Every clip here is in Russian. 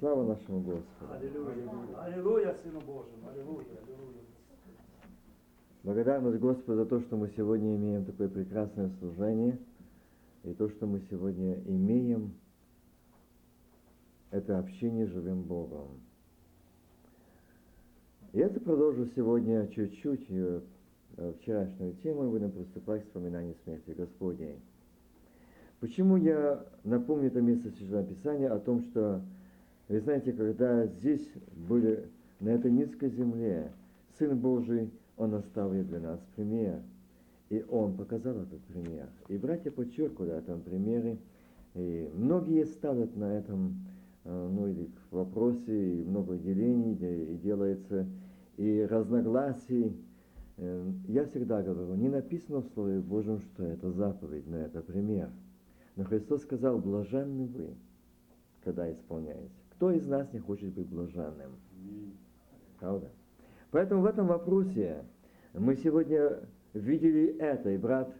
Слава нашему Господу. Аллилуйя. Аллилуйя, Сыну Божьему. Аллилуйя. Аллилуйя. Благодарность Господу за то, что мы сегодня имеем такое прекрасное служение, и то, что мы сегодня имеем, это общение с живым Богом. И это продолжу сегодня чуть-чуть э, вчерашнюю тему, и будем приступать к вспоминанию смерти Господней. Почему я напомню это место Священного Писания о том, что, вы знаете, когда здесь были, на этой низкой земле, Сын Божий, Он оставил для нас пример. И Он показал этот пример. И братья подчеркивали этом примере. И многие ставят на этом Э, ну или в вопросе, и много делений, и делается, и разногласий. Э, я всегда говорю, не написано в Слове Божьем, что это заповедь, но это пример. Но Христос сказал, блаженны вы, когда исполняете. Кто из нас не хочет быть блаженным? Правда? Поэтому в этом вопросе мы сегодня видели это, и брат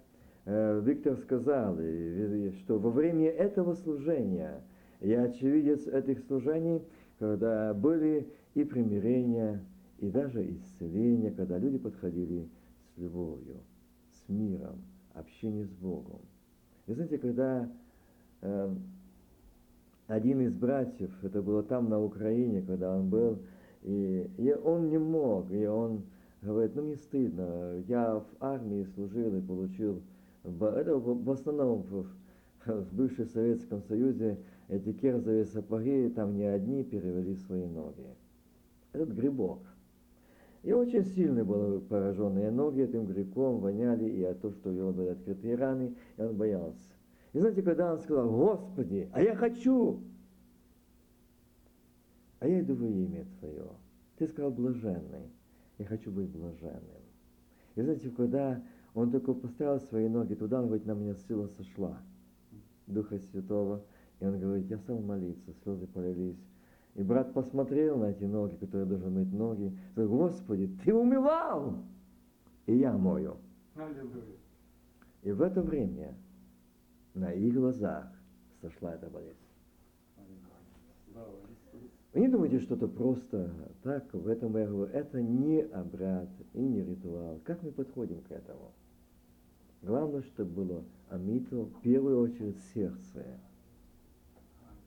э, Виктор сказал, что во время этого служения – я очевидец этих служений, когда были и примирения, и даже исцеления, когда люди подходили с любовью, с миром, общение с Богом. И знаете, когда э, один из братьев, это было там на Украине, когда он был, и, и он не мог, и он говорит, ну мне стыдно, я в армии служил и получил, это в основном в, в бывшем Советском Союзе эти керзовые сапоги, там не одни перевели свои ноги. Этот грибок. И очень сильны были пораженные ноги этим грибком, воняли, и от того, что у него были открытые раны, и он боялся. И знаете, когда он сказал, Господи, а я хочу, а я иду во имя Твое. Ты сказал блаженный, я хочу быть блаженным. И знаете, когда он только поставил свои ноги туда, он говорит, на меня сила сошла, Духа Святого, и он говорит, я стал молиться, слезы полились. И брат посмотрел на эти ноги, которые должны мыть ноги, сказал, Господи, ты умывал, и я мою. И в это время на их глазах сошла эта болезнь. Вы не думаете, что это просто так, в этом я говорю, это не обряд и не ритуал. Как мы подходим к этому? Главное, чтобы было амито, в первую очередь, сердце.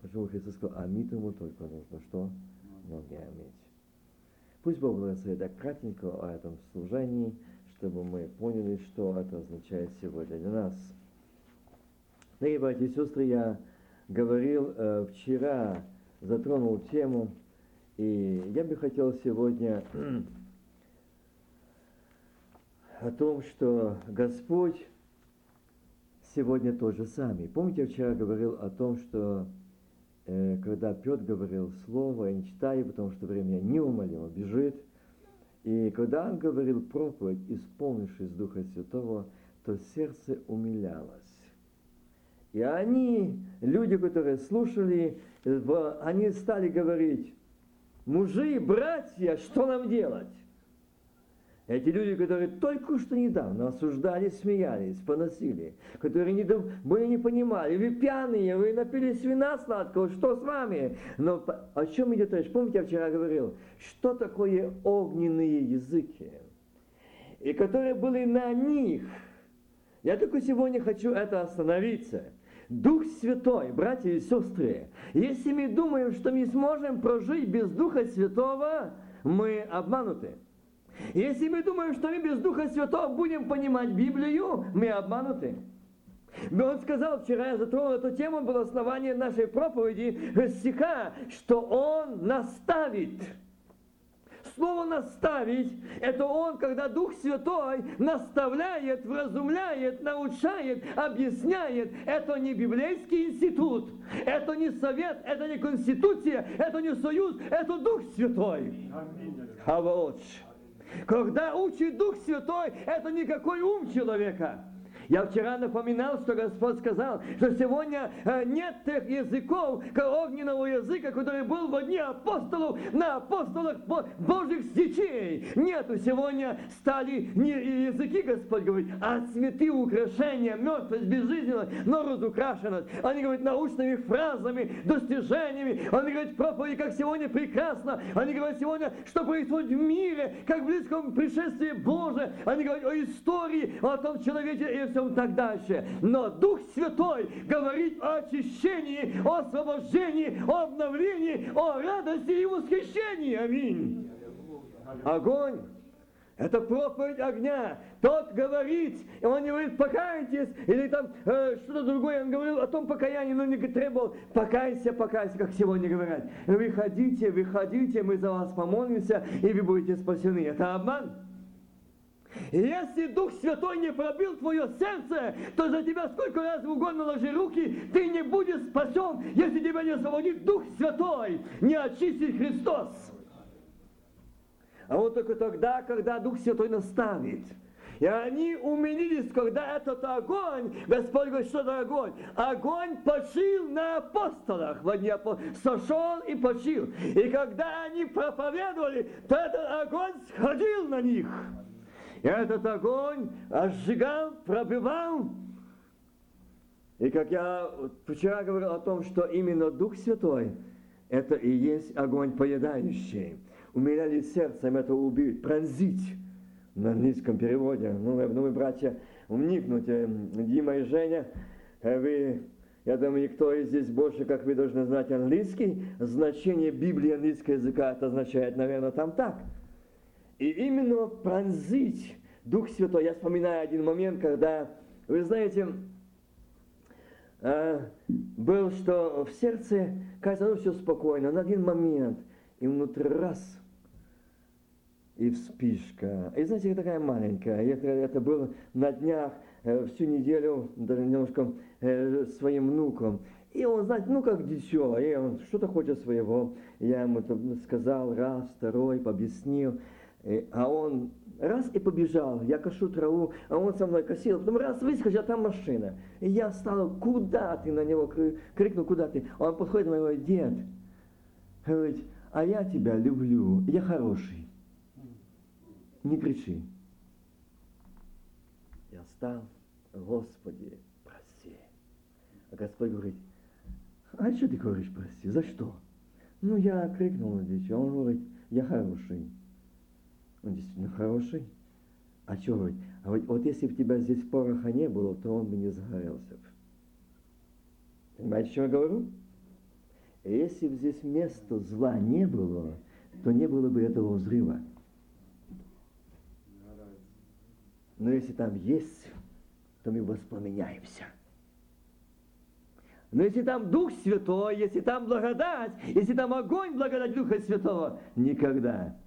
Почему Христос сказал, омить ему только нужно что? Ноги омить. Пусть Бог благословит так кратенько о этом служении, чтобы мы поняли, что это означает сегодня для нас. Дорогие братья и сестры, я говорил э, вчера, затронул тему, и я бы хотел сегодня о том, что Господь сегодня тот же самый. Помните, я вчера говорил о том, что Э, когда Петр говорил слово, я не читаю, потому что время неумолимо бежит. И когда он говорил проповедь, исполнившись Духа Святого, то сердце умилялось. И они, люди, которые слушали, они стали говорить, мужи, братья, что нам делать? Эти люди, которые только что недавно осуждали, смеялись, поносили, которые не, были не понимали, вы пьяные, вы напились вина сладкого, что с вами? Но о чем идет речь? Помните, я вчера говорил, что такое огненные языки? И которые были на них. Я только сегодня хочу это остановиться. Дух Святой, братья и сестры, если мы думаем, что мы сможем прожить без Духа Святого, мы обмануты. Если мы думаем, что мы без Духа Святого будем понимать Библию, мы обмануты. Он сказал, вчера я затронул эту тему, было основание нашей проповеди стиха, что Он наставит. Слово «наставить» – это Он, когда Дух Святой наставляет, вразумляет, научает, объясняет. Это не библейский институт, это не совет, это не конституция, это не союз, это Дух Святой. Хаваоч. Когда учит Дух Святой, это никакой ум человека. Я вчера напоминал, что Господь сказал, что сегодня э, нет тех языков, огненного языка, который был в дни апостолов, на апостолах Божьих детей. Нету. Сегодня стали не языки, Господь говорит, а цветы украшения, мертвость, безжизненность, но разукрашенность. Они говорят научными фразами, достижениями. Они говорят проповеди, как сегодня прекрасно. Они говорят сегодня, что происходит в мире, как в близком пришествии Божие. Они говорят о истории, о том человеке всем так дальше. Но Дух Святой говорит о очищении, о освобождении, о обновлении, о радости и восхищении. Аминь. Огонь это проповедь огня. Тот говорит, и он не говорит, покайтесь, или там э, что-то другое. Он говорил о том покаянии, но не требовал, покайся, покайся, как сегодня говорят. Выходите, выходите, мы за вас помолимся, и вы будете спасены. Это обман. Если Дух Святой не пробил твое сердце, то за тебя сколько раз угодно ложи руки, ты не будешь спасен, если тебя не освободит Дух Святой, не очистит Христос. А вот только тогда, когда Дух Святой наставит. И они умилились, когда этот огонь, Господь говорит, что это огонь? Огонь почил на апостолах. В одни сошел и почил. И когда они проповедовали, то этот огонь сходил на них. Этот огонь сжигал, пробивал. И как я вчера говорил о том, что именно Дух Святой, это и есть огонь поедающий умиляли сердцем это убить, пронзить на английском переводе. Ну, ну вы, братья, вникнуть, Дима и Женя, э, вы, я думаю, никто из здесь больше, как вы должны знать английский. Значение Библии английского языка это означает, наверное, там так. И именно пронзить Дух Святой. Я вспоминаю один момент, когда, вы знаете, э, был, что в сердце, кажется, ну все спокойно, на один момент, и внутри раз – и вспышка. И знаете, такая маленькая. Это, это было на днях, э, всю неделю, даже немножко э, своим внуком. И он, знаете, ну как дитё, и он что-то хочет своего. Я ему сказал раз, второй, объяснил. И, а он раз и побежал. Я кошу траву, а он со мной косил. Потом раз выскочил, а там машина. И я стал, куда ты на него крикнул, куда ты? Он подходит него, дед, говорит, а я тебя люблю, я хороший не кричи. Я стал, Господи, прости. А Господь говорит, а что ты говоришь прости, за что? Ну, я крикнул на дитя, он говорит, я хороший. Он действительно хороший. А что говорит? А вот, вот если бы тебя здесь пороха не было, то он бы не загорелся. Понимаете, что я говорю? Если бы здесь места зла не было, то не было бы этого взрыва. Но если там есть, то мы воспламеняемся. Но если там Дух Святой, если там благодать, если там огонь благодать Духа Святого, никогда,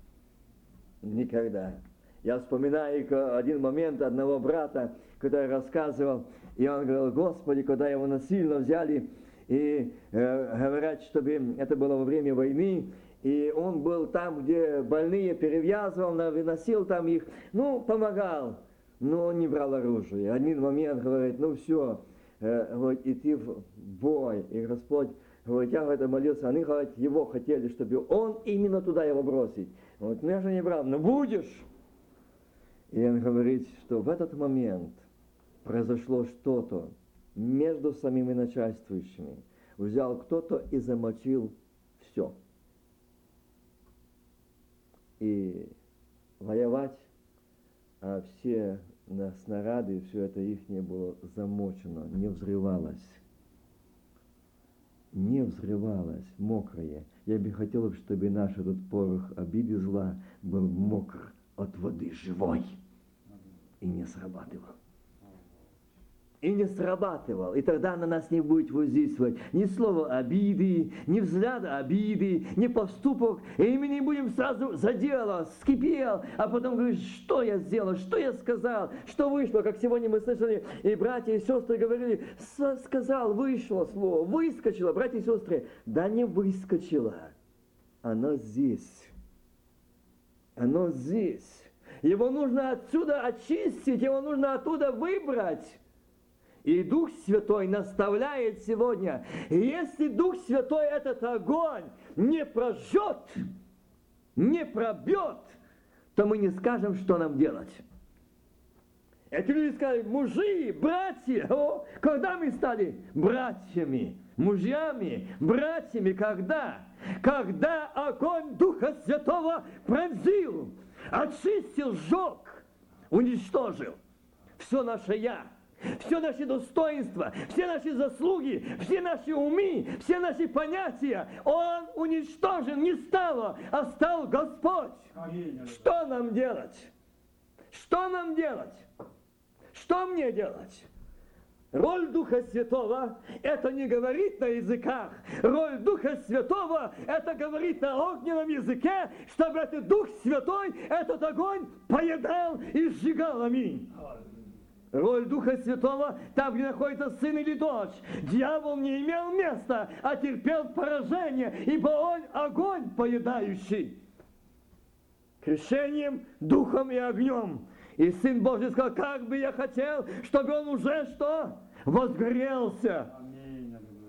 никогда. Я вспоминаю один момент одного брата, который рассказывал, и он говорил, Господи, когда его насильно взяли, и э, говорят, чтобы это было во время войны, и он был там, где больные перевязывал, выносил там их, ну, помогал но он не брал оружие. Один момент говорит, ну все, э, говорит, идти в бой. И Господь говорит, я говорит, молился, они говорит, его хотели, чтобы он именно туда его бросить. Вот, ну я же не брал, ну будешь. И он говорит, что в этот момент произошло что-то между самими начальствующими. Взял кто-то и замочил все. И воевать а все на снаряды, все это их не было замочено, не взрывалось. Не взрывалось, мокрое. Я бы хотел, чтобы наш этот порох обиды зла был мокр от воды живой и не срабатывал и не срабатывал. И тогда на нас не будет воздействовать ни слово обиды, ни взгляда обиды, ни поступок. И мы не будем сразу за дело, скипел, а потом говорить, что я сделал, что я сказал, что вышло. Как сегодня мы слышали, и братья и сестры говорили, сказал, вышло слово, выскочило. Братья и сестры, да не выскочило. Оно здесь. Оно здесь. Его нужно отсюда очистить, его нужно оттуда выбрать. И Дух Святой наставляет сегодня. Если Дух Святой этот огонь не прожжет, не пробьет, то мы не скажем, что нам делать. Эти люди сказали, мужи, братья, о, когда мы стали братьями, мужьями, братьями, когда? Когда огонь Духа Святого пронзил, очистил, сжег, уничтожил все наше «я», все наши достоинства, все наши заслуги, все наши умы, все наши понятия, Он уничтожен не стало, а стал Господь. Что нам делать? Что нам делать? Что мне делать? Роль Духа Святого – это не говорить на языках. Роль Духа Святого – это говорить на огненном языке, чтобы этот Дух Святой, этот огонь поедал и сжигал. Аминь. Роль Духа Святого там, где находится сын или дочь. Дьявол не имел места, а терпел поражение, ибо он огонь поедающий. Крещением, духом и огнем. И Сын Божий сказал, как бы я хотел, чтобы он уже что? Возгорелся.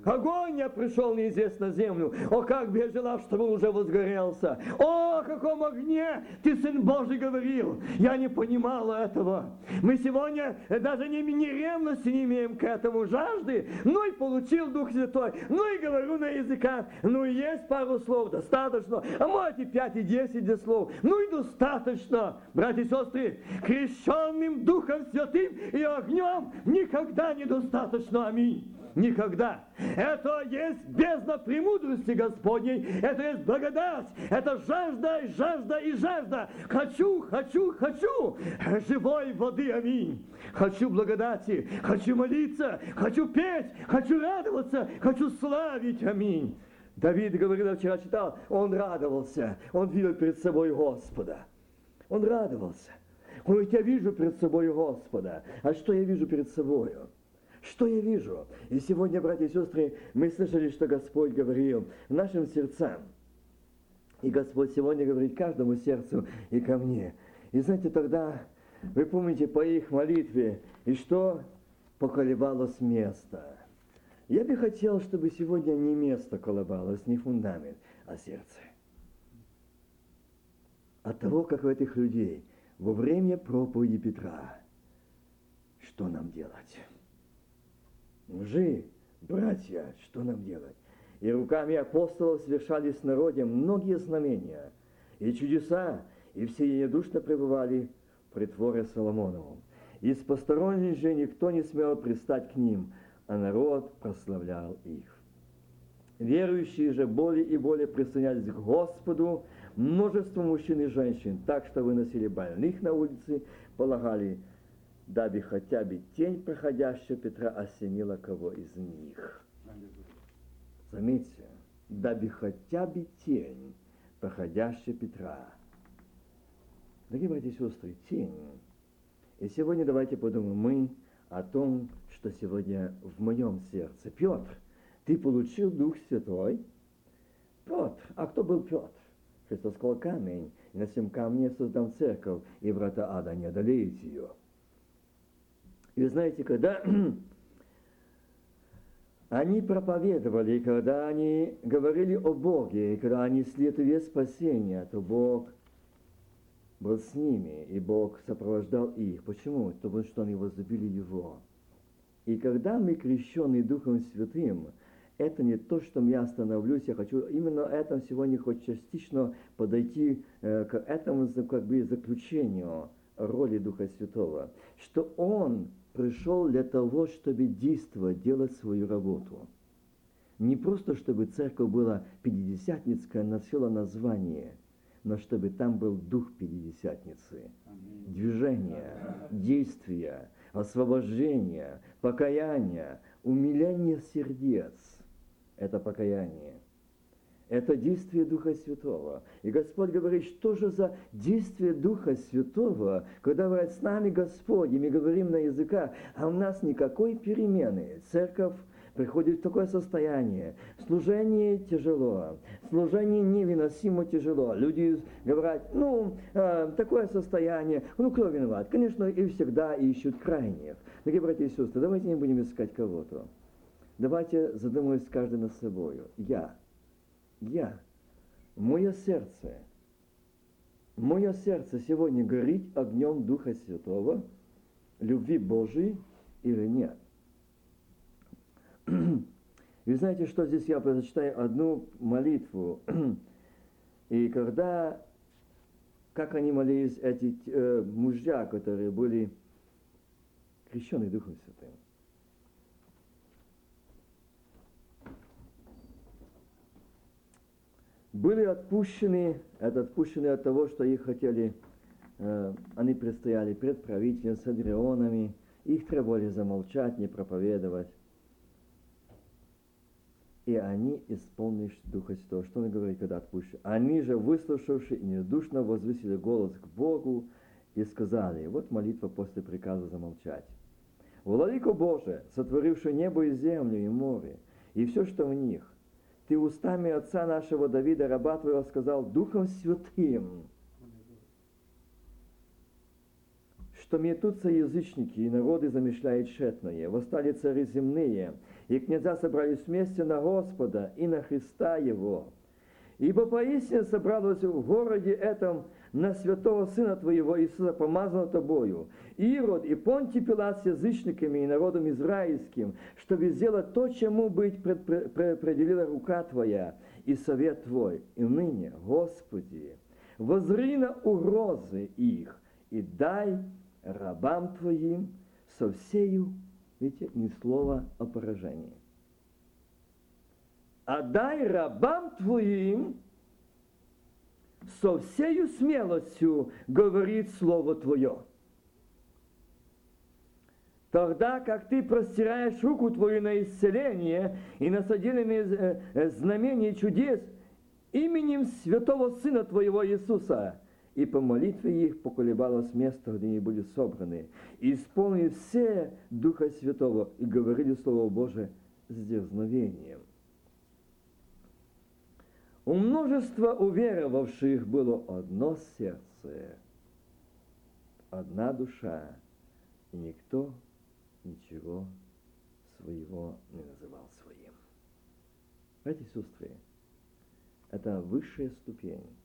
Огонь я пришел неизвестно землю. О, как бы я желал, чтобы он уже возгорелся. О, о каком огне ты, Сын Божий, говорил. Я не понимала этого. Мы сегодня даже ни, ни ревности не имеем к этому жажды. Ну и получил Дух Святой. Ну и говорю на языках. Ну и есть пару слов, достаточно. А может и пять, и десять слов. Ну и достаточно. Братья и сестры, крещенным Духом Святым и огнем никогда недостаточно. Аминь никогда. Это есть бездна премудрости Господней, это есть благодать, это жажда, и жажда и жажда. Хочу, хочу, хочу живой воды, аминь. Хочу благодати, хочу молиться, хочу петь, хочу радоваться, хочу славить, аминь. Давид говорил, я вчера читал, он радовался, он видел перед собой Господа. Он радовался. Он говорит, я вижу перед собой Господа. А что я вижу перед собою? Что я вижу? И сегодня, братья и сестры, мы слышали, что Господь говорил нашим сердцам. И Господь сегодня говорит каждому сердцу и ко мне. И знаете, тогда, вы помните по их молитве, и что поколебалось место. Я бы хотел, чтобы сегодня не место колебалось, не фундамент, а сердце. От того, как у этих людей во время проповеди Петра, что нам делать? Мужи, братья, что нам делать? И руками апостолов совершались в народе многие знамения и чудеса, и все единодушно пребывали в притворе Соломоновом. Из посторонних же никто не смел пристать к ним, а народ прославлял их. Верующие же более и более присоединялись к Господу, множество мужчин и женщин, так что выносили больных на улицы, полагали дабы хотя бы тень проходящего Петра осенила кого из них. Заметьте, дабы хотя бы тень проходящего Петра. Дорогие братья и сестры, тень. И сегодня давайте подумаем мы о том, что сегодня в моем сердце. Петр, ты получил Дух Святой? Петр, а кто был Петр? Христос сказал камень, и на всем камне создам церковь, и врата ада не одолеют ее. И вы знаете, когда они проповедовали, когда они говорили о Боге, и когда они несли эту весть спасения, то Бог был с ними, и Бог сопровождал их. Почему? Потому что они возлюбили Его. И когда мы крещены Духом Святым, это не то, что я остановлюсь, я хочу именно этом сегодня хоть частично подойти э, к этому как бы заключению роли Духа Святого, что Он пришел для того, чтобы действовать, делать свою работу. Не просто, чтобы церковь была пятидесятницкая, носила название, но чтобы там был дух пятидесятницы. Движение, действия, освобождение, покаяние, умиление сердец. Это покаяние – это действие Духа Святого. И Господь говорит, что же за действие Духа Святого, когда говорит с нами Господь, и мы говорим на языках, а у нас никакой перемены. Церковь приходит в такое состояние. Служение тяжело, служение невыносимо тяжело. Люди говорят, ну, э, такое состояние, ну, кто виноват? Конечно, и всегда ищут крайних. Дорогие братья и сестры, давайте не будем искать кого-то. Давайте задумаемся каждый над собой. Я, я, мое сердце, мое сердце сегодня горит огнем Духа Святого, любви Божией или нет? Вы знаете, что здесь я прочитаю одну молитву. И когда, как они молились, эти э, мужья, которые были крещены Духом Святым. Были отпущены, это отпущены от того, что их хотели, э, они предстояли пред правителем с Адрионами, их требовали замолчать, не проповедовать. И они исполнили Духа Святого. Что он говорит, когда отпущен? Они же, выслушавши и недушно возвысили голос к Богу и сказали, вот молитва после приказа замолчать. Владыко Боже, сотворивший небо и землю и море, и все, что в них, Ты устами отца нашего Давида, раба Твоего, сказал Духом Святым, что метутся язычники, и народы замышляют тщетное, восстали цари земные, и князя собрались вместе на Господа и на Христа Его. Ибо поистине собралось в городе этом на святого Сына Твоего Иисуса, помазанного Тобою, Ирод и Понтий Пилат с язычниками и народом израильским, чтобы сделать то, чему быть пред, пред, предопределила рука Твоя и совет Твой. И ныне, Господи, возри на угрозы их и дай рабам Твоим со всею, видите, ни слова о поражении. А дай рабам Твоим со всею смелостью говорит Слово Твое. Тогда, как ты простираешь руку твою на исцеление и на содеянные знамения чудес именем Святого Сына Твоего Иисуса, и по молитве их поколебалось место, где они были собраны, и исполнили все Духа Святого и говорили Слово Божие с дерзновением. У множества уверовавших было одно сердце, одна душа, и никто ничего своего не называл своим. Братья и сестры, это высшая ступень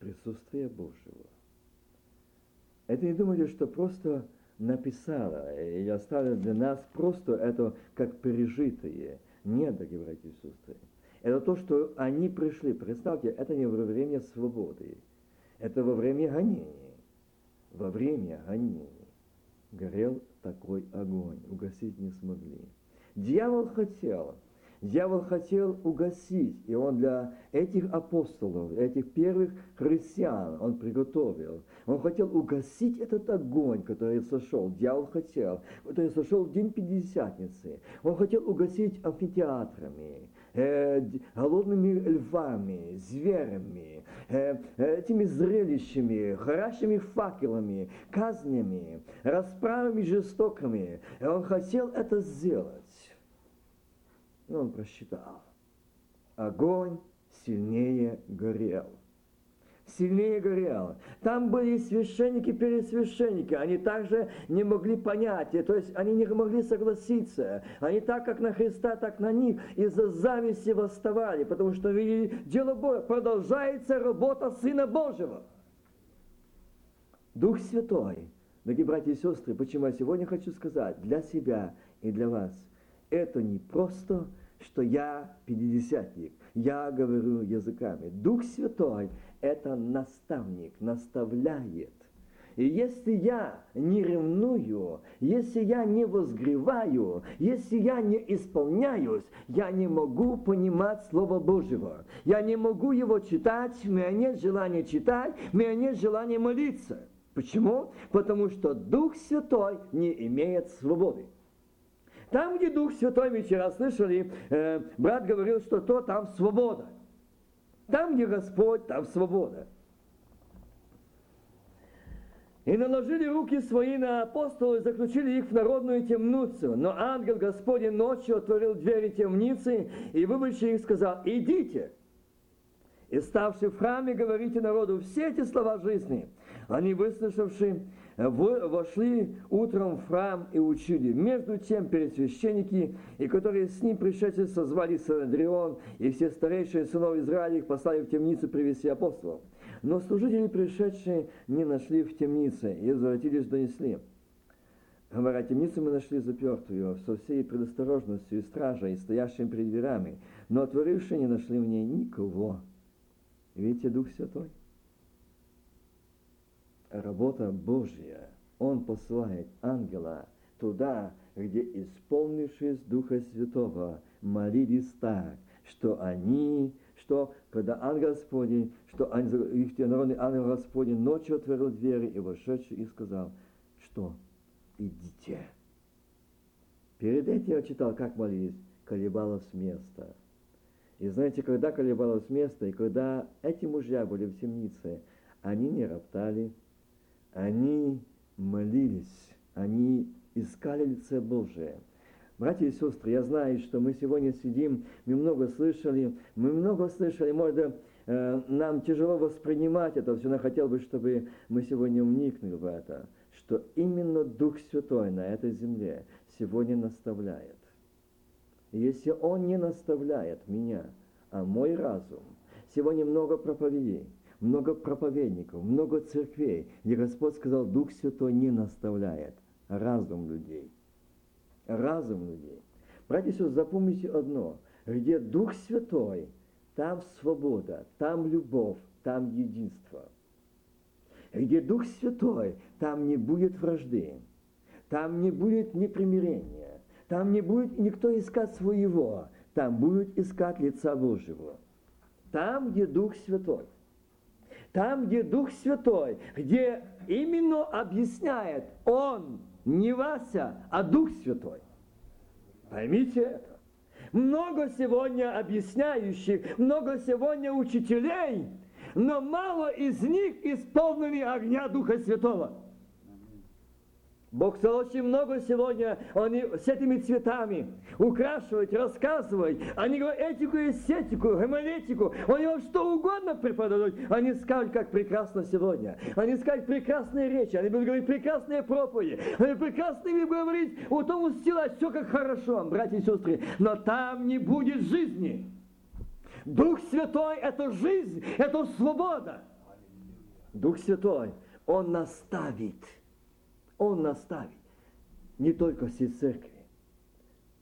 присутствия Божьего. Это не думайте, что просто написала и оставила для нас просто это как пережитое. Нет, дорогие братья и сестры. Это то, что они пришли. Представьте, это не во время свободы. Это во время гонений. Во время гонений горел такой огонь. Угасить не смогли. Дьявол хотел. Дьявол хотел угасить, и он для этих апостолов, этих первых христиан, он приготовил. Он хотел угасить этот огонь, который сошел. Дьявол хотел, который сошел в день Пятидесятницы. Он хотел угасить амфитеатрами, э, голодными львами, зверями, э, этими зрелищами, горящими факелами, казнями, расправами жестокими. И он хотел это сделать. Но он просчитал. Огонь сильнее горел сильнее горело. Там были священники, пересвященники, они также не могли понять, то есть они не могли согласиться. Они так, как на Христа, так на них из-за зависти восставали, потому что видели дело Бога, продолжается работа Сына Божьего. Дух Святой, дорогие братья и сестры, почему я сегодня хочу сказать для себя и для вас, это не просто, что я пятидесятник, я говорю языками. Дух Святой – это наставник, наставляет. И если я не ревную, если я не возгреваю, если я не исполняюсь, я не могу понимать Слово Божьего. Я не могу его читать, у меня нет желания читать, у меня нет желания молиться. Почему? Потому что Дух Святой не имеет свободы. Там, где Дух Святой, мы вчера слышали, э, брат говорил, что то там свобода. Там, где Господь, там свобода. И наложили руки свои на апостолов и заключили их в народную темницу. Но ангел Господень ночью отворил двери темницы и, выбывши их, сказал, идите. И ставши в храме, говорите народу все эти слова жизни. Они, выслушавши, вошли утром в храм и учили. Между тем пересвященники, и которые с ним пришедшие созвали Санадрион, и все старейшие сынов Израиля их послали в темницу привести апостолов. Но служители, пришедшие, не нашли в темнице, и возвратились, донесли. Говоря, темницу мы нашли запертую, со всей предосторожностью и стражей, стоящими перед дверями, но отворившие не нашли в ней никого. Видите, Дух Святой? Работа Божья. Он посылает ангела туда, где, исполнившись Духа Святого, молились так, что они что когда ангел Господень, что их народный ангел Господень ночью отворил двери и вошедший и сказал, что идите. Перед этим я читал, как молились, колебалось место. И знаете, когда колебалось место, и когда эти мужья были в темнице, они не роптали, они молились, они искали лице Божие – Братья и сестры, я знаю, что мы сегодня сидим, мы много слышали, мы много слышали, может, э, нам тяжело воспринимать это. Все, но хотел бы, чтобы мы сегодня вникнули в это, что именно Дух Святой на этой земле сегодня наставляет. Если Он не наставляет меня, а мой разум, сегодня много проповедей, много проповедников, много церквей, где Господь сказал, Дух Святой не наставляет разум людей разум людей. Братья и сестры, запомните одно. Где Дух Святой, там свобода, там любовь, там единство. Где Дух Святой, там не будет вражды, там не будет непримирения, там не будет никто искать своего, там будет искать лица Божьего. Там, где Дух Святой. Там, где Дух Святой, где именно объясняет Он не Вася, а Дух Святой. Поймите это. Много сегодня объясняющих, много сегодня учителей, но мало из них исполнены огня Духа Святого. Бог очень много сегодня они с этими цветами украшивать, рассказывать. Они говорят этику и сетику, гомолетику. Они вам что угодно преподадут. Они скажут, как прекрасно сегодня. Они скажут прекрасные речи. Они будут говорить прекрасные проповеди. Они прекрасно будут говорить у тому стила все как хорошо, братья и сестры. Но там не будет жизни. Дух Святой – это жизнь, это свобода. Дух Святой, Он наставит – он наставит. Не только все церкви.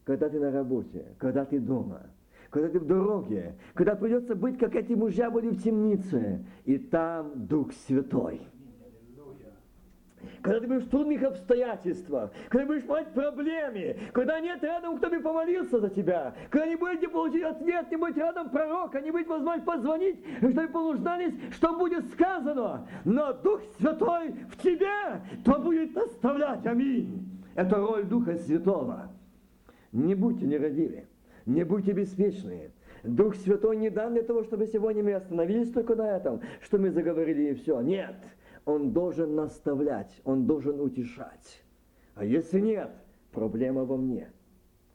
Когда ты на работе, когда ты дома, когда ты в дороге, когда придется быть, как эти мужья были в темнице, и там Дух Святой – когда ты будешь в трудных обстоятельствах, когда будешь в проблеме, когда нет рядом, кто бы помолился за тебя, когда не будете получить ответ, не будет рядом пророка, не будет возможность позвонить, чтобы понуждались, что будет сказано. Но Дух Святой в тебе, то будет наставлять. Аминь. Это роль Духа Святого. Не будьте нерадивы, не будьте беспечные. Дух Святой не дан для того, чтобы сегодня мы остановились только на этом, что мы заговорили и все. Нет он должен наставлять, он должен утешать. А если нет, проблема во мне,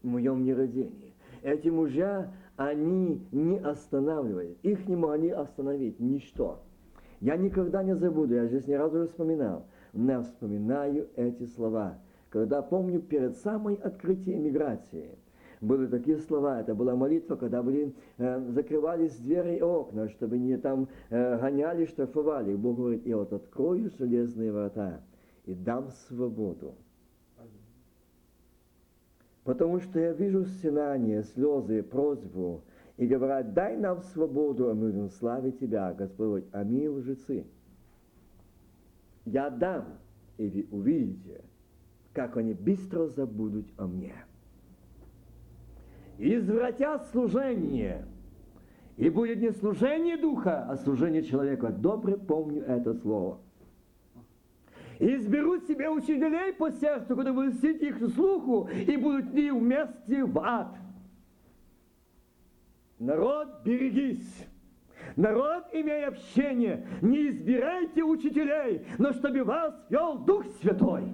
в моем нерадении. Эти мужья, они не останавливают, их не могли остановить ничто. Я никогда не забуду, я здесь ни разу не вспоминал, но вспоминаю эти слова, когда помню перед самой открытием миграции – были такие слова, это была молитва, когда были, э, закрывались двери и окна, чтобы не там э, гоняли, штрафовали. И Бог говорит, я вот открою железные врата и дам свободу. Потому что я вижу стенание, слезы, просьбу, и говорят, дай нам свободу, а мы будем славить Тебя, Господь, а мы лжецы. Я дам, и вы увидите, как они быстро забудут о мне извратят служение. И будет не служение духа, а служение человека. Добре помню это слово. Изберут себе учителей по сердцу, которые будут сидеть их слуху, и будут ли вместе в ад. Народ, берегись. народ, имея общение, не избирайте учителей, но чтобы вас вел Дух Святой.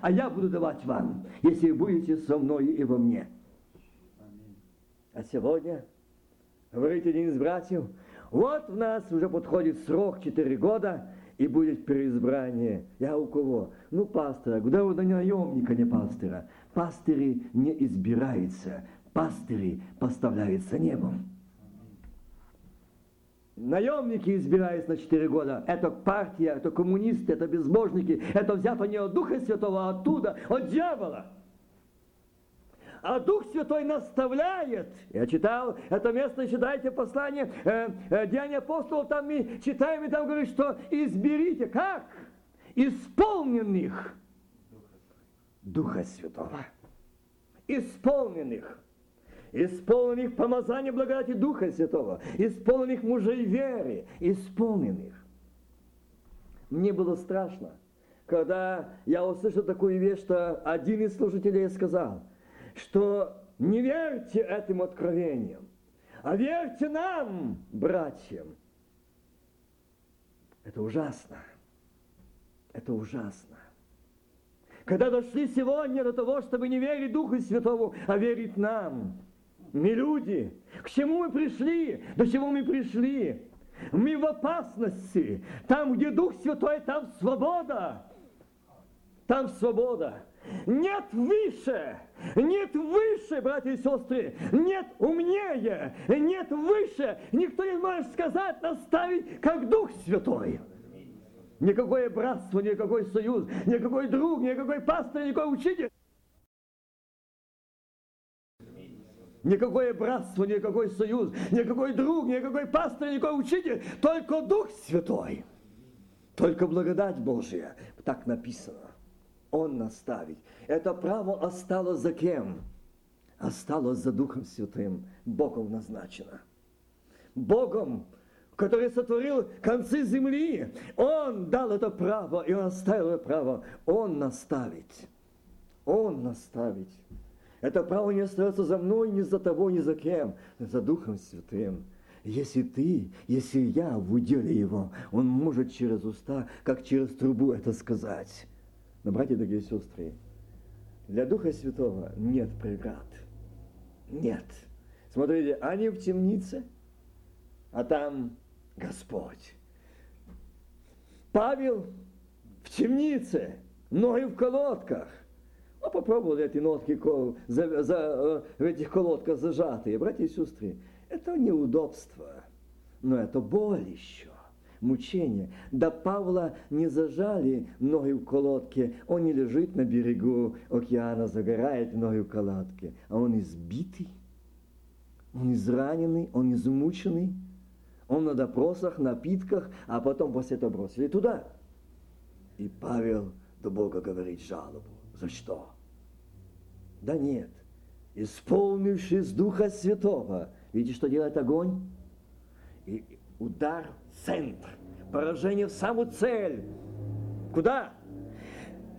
А я буду давать вам, если будете со мною и во мне. А сегодня, говорит один из братьев, вот в нас уже подходит срок 4 года, и будет переизбрание. Я у кого? Ну, пастора. Куда у наемника, не пастора? Пастыри не избираются, пастыри поставляются небом. Наемники избираются на 4 года. Это партия, это коммунисты, это безбожники. Это взято не от Духа Святого, а оттуда, от дьявола. А Дух Святой наставляет. Я читал это место, читайте послание э, э, Деяния апостолов, там мы читаем, и там говорит, что изберите. Как? Исполненных Духа Святого. Исполненных. Исполненных помазания благодати Духа Святого. Исполненных мужей веры. Исполненных. Мне было страшно, когда я услышал такую вещь, что один из служителей сказал, что не верьте этим откровениям, а верьте нам, братьям. Это ужасно. Это ужасно. Когда дошли сегодня до того, чтобы не верить Духу Святому, а верить нам. Мы люди. К чему мы пришли? До чего мы пришли? Мы в опасности. Там, где Дух Святой, там свобода. Там свобода. Нет выше, нет выше, братья и сестры, нет умнее, нет выше. Никто не может сказать, наставить, как Дух Святой. Никакое братство, никакой союз, никакой друг, никакой пастор, никакой учитель. Никакое братство, никакой союз, никакой друг, никакой пастор, никакой учитель, только Дух Святой. Только благодать Божия. Так написано. Он наставить. Это право осталось за кем? Осталось за Духом Святым. Богом назначено. Богом, который сотворил концы земли. Он дал это право, и он оставил это право. Он наставить. Он наставить. Это право не остается за мной, ни за того, ни за кем, за Духом Святым. Если ты, если я в уделе его, он может через уста, как через трубу это сказать. Но, братья, дорогие сестры, для Духа Святого нет преград. Нет. Смотрите, они в темнице, а там Господь. Павел в темнице, ноги в колодках. Ну, попробовали эти нотки за, за, э, в этих колодках зажатые. Братья и сестры, это неудобство, но это боль еще мучения. Да Павла не зажали ноги в колодке, он не лежит на берегу океана, загорает ноги в колодке, а он избитый, он израненный, он измученный, он на допросах, на питках, а потом после этого бросили туда. И Павел до Бога говорит жалобу. За что? Да нет, исполнившись Духа Святого, видите, что делает огонь? И удар центр, поражение в саму цель. Куда?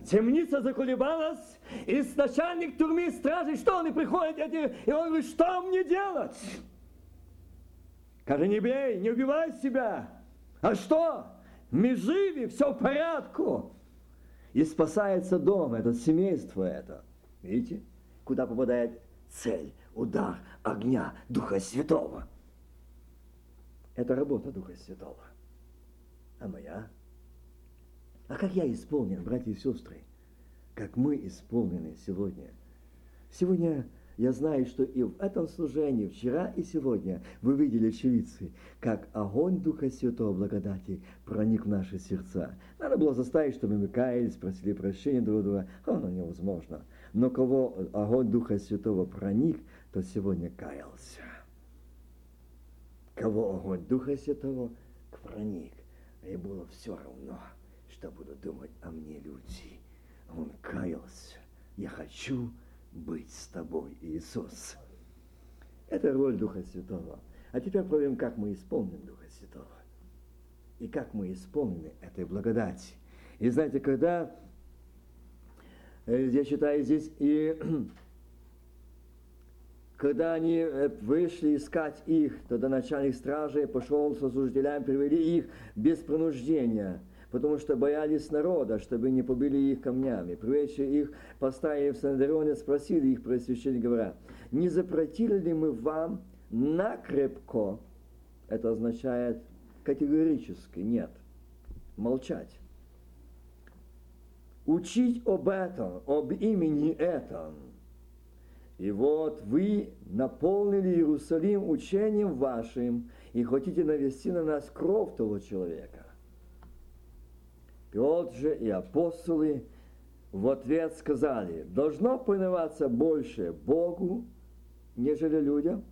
Темница заколебалась, и начальник тюрьмы стражи, что они приходят, и он говорит, что мне делать? Скажи, не бей, не убивай себя. А что? Мы живы, все в порядку. И спасается дом, это семейство это. Видите, куда попадает цель, удар огня Духа Святого. Это работа Духа Святого. А моя? А как я исполнен, братья и сестры? Как мы исполнены сегодня? Сегодня я знаю, что и в этом служении, вчера и сегодня, вы видели, очевидцы, как огонь Духа Святого благодати проник в наши сердца. Надо было заставить, чтобы мы каялись, просили прощения друг друга. Оно невозможно. Но кого огонь Духа Святого проник, то сегодня каялся кого огонь Духа Святого проник. А ей было все равно, что будут думать о мне люди. Он каялся. Я хочу быть с тобой, Иисус. Это роль Духа Святого. А теперь проверим, как мы исполним Духа Святого. И как мы исполнены этой благодати. И знаете, когда э, я читаю здесь и Когда они э, вышли искать их, тогда начальник стражи пошел со служителями, привели их без принуждения, потому что боялись народа, чтобы не побили их камнями. Приведшие их, поставив в Сандрионе, спросили их про священника, говоря, не запретили ли мы вам накрепко, это означает категорически нет, молчать. Учить об этом, об имени этом. И вот вы наполнили Иерусалим учением вашим и хотите навести на нас кровь того человека. Петр же и апостолы в ответ сказали, должно повиноваться больше Богу, нежели людям.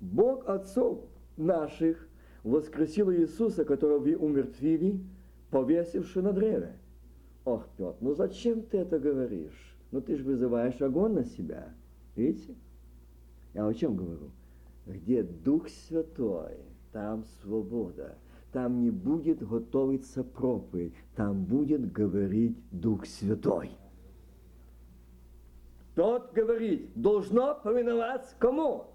Бог отцов наших воскресил Иисуса, которого вы умертвили, повесивши на древе. Ох, Петр, ну зачем ты это говоришь? Ну ты же вызываешь огонь на себя. Видите? Я о чем говорю? Где Дух Святой, там свобода. Там не будет готовиться проповедь, там будет говорить Дух Святой. Тот говорит, должно повиноваться кому?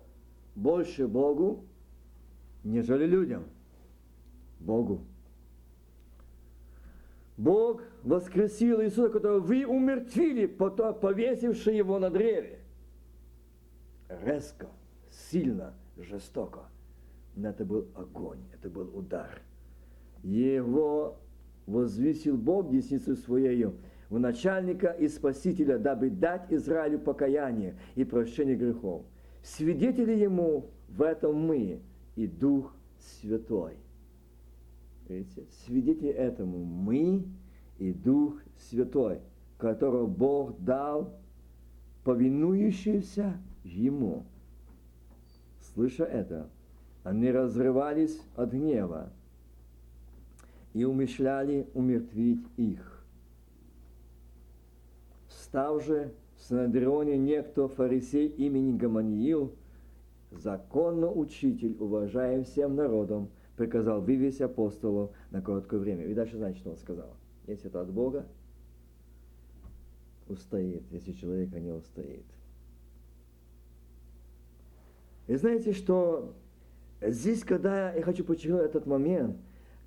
Больше Богу, нежели людям. Богу. Бог воскресил Иисуса, которого вы умертвили, потом повесивши его на древе. Резко, сильно, жестоко. Но это был огонь, это был удар. Его возвысил Бог десницу своею в начальника и спасителя, дабы дать Израилю покаяние и прощение грехов. Свидетели ему в этом мы и Дух Святой. Видите? Свидетели этому мы и Дух Святой, которого Бог дал повинующимся Ему. Слыша это, они разрывались от гнева и умышляли умертвить их. Став же в Санадрионе некто фарисей имени Гаманиил, законно учитель, уважаем всем народом, приказал вывести апостолов на короткое время. И дальше знаете, что он сказал. Если это от Бога, устоит. Если человека не устоит. И знаете, что здесь, когда я хочу подчеркнуть этот момент,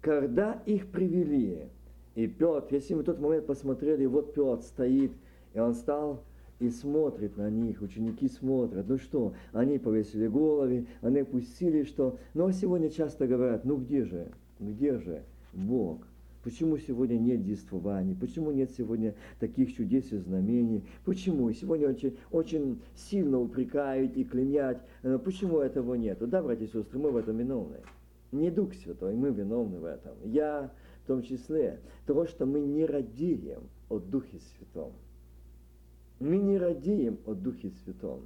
когда их привели, и Петр, если мы тот момент посмотрели, вот Петр стоит, и он стал и смотрит на них, ученики смотрят, ну что, они повесили головы, они пустили, что... Но сегодня часто говорят, ну где же, где же Бог? Почему сегодня нет действований? Почему нет сегодня таких чудес и знамений? Почему? Сегодня очень, очень сильно упрекают и клемят. Э, почему этого нет? Да, братья и сестры, мы в этом виновны. Не Дух Святой, мы виновны в этом. Я в том числе. Того, что мы не радеем о Духе Святом. Мы не радеем о Духе Святом.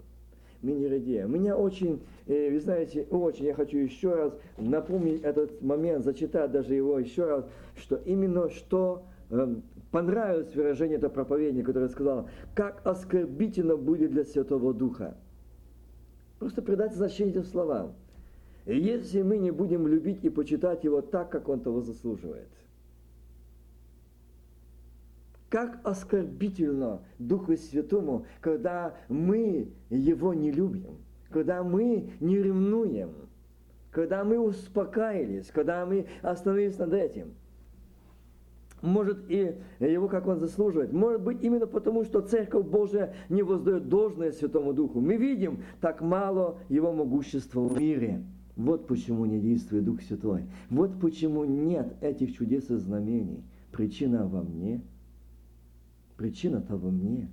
Мы не радеем. Меня очень, э, вы знаете, очень я хочу еще раз напомнить этот момент, зачитать даже его еще раз, что именно что э, понравилось выражение этого проповедника, который сказал, как оскорбительно будет для Святого Духа. Просто придать значение этим словам. Если мы не будем любить и почитать его так, как он того заслуживает – как оскорбительно Духу Святому, когда мы Его не любим, когда мы не ревнуем, когда мы успокаивались, когда мы остановились над этим. Может и его, как он заслуживает. Может быть именно потому, что Церковь Божия не воздает должное Святому Духу. Мы видим так мало его могущества в мире. Вот почему не действует Дух Святой. Вот почему нет этих чудес и знамений. Причина во мне – Причина-то во мне.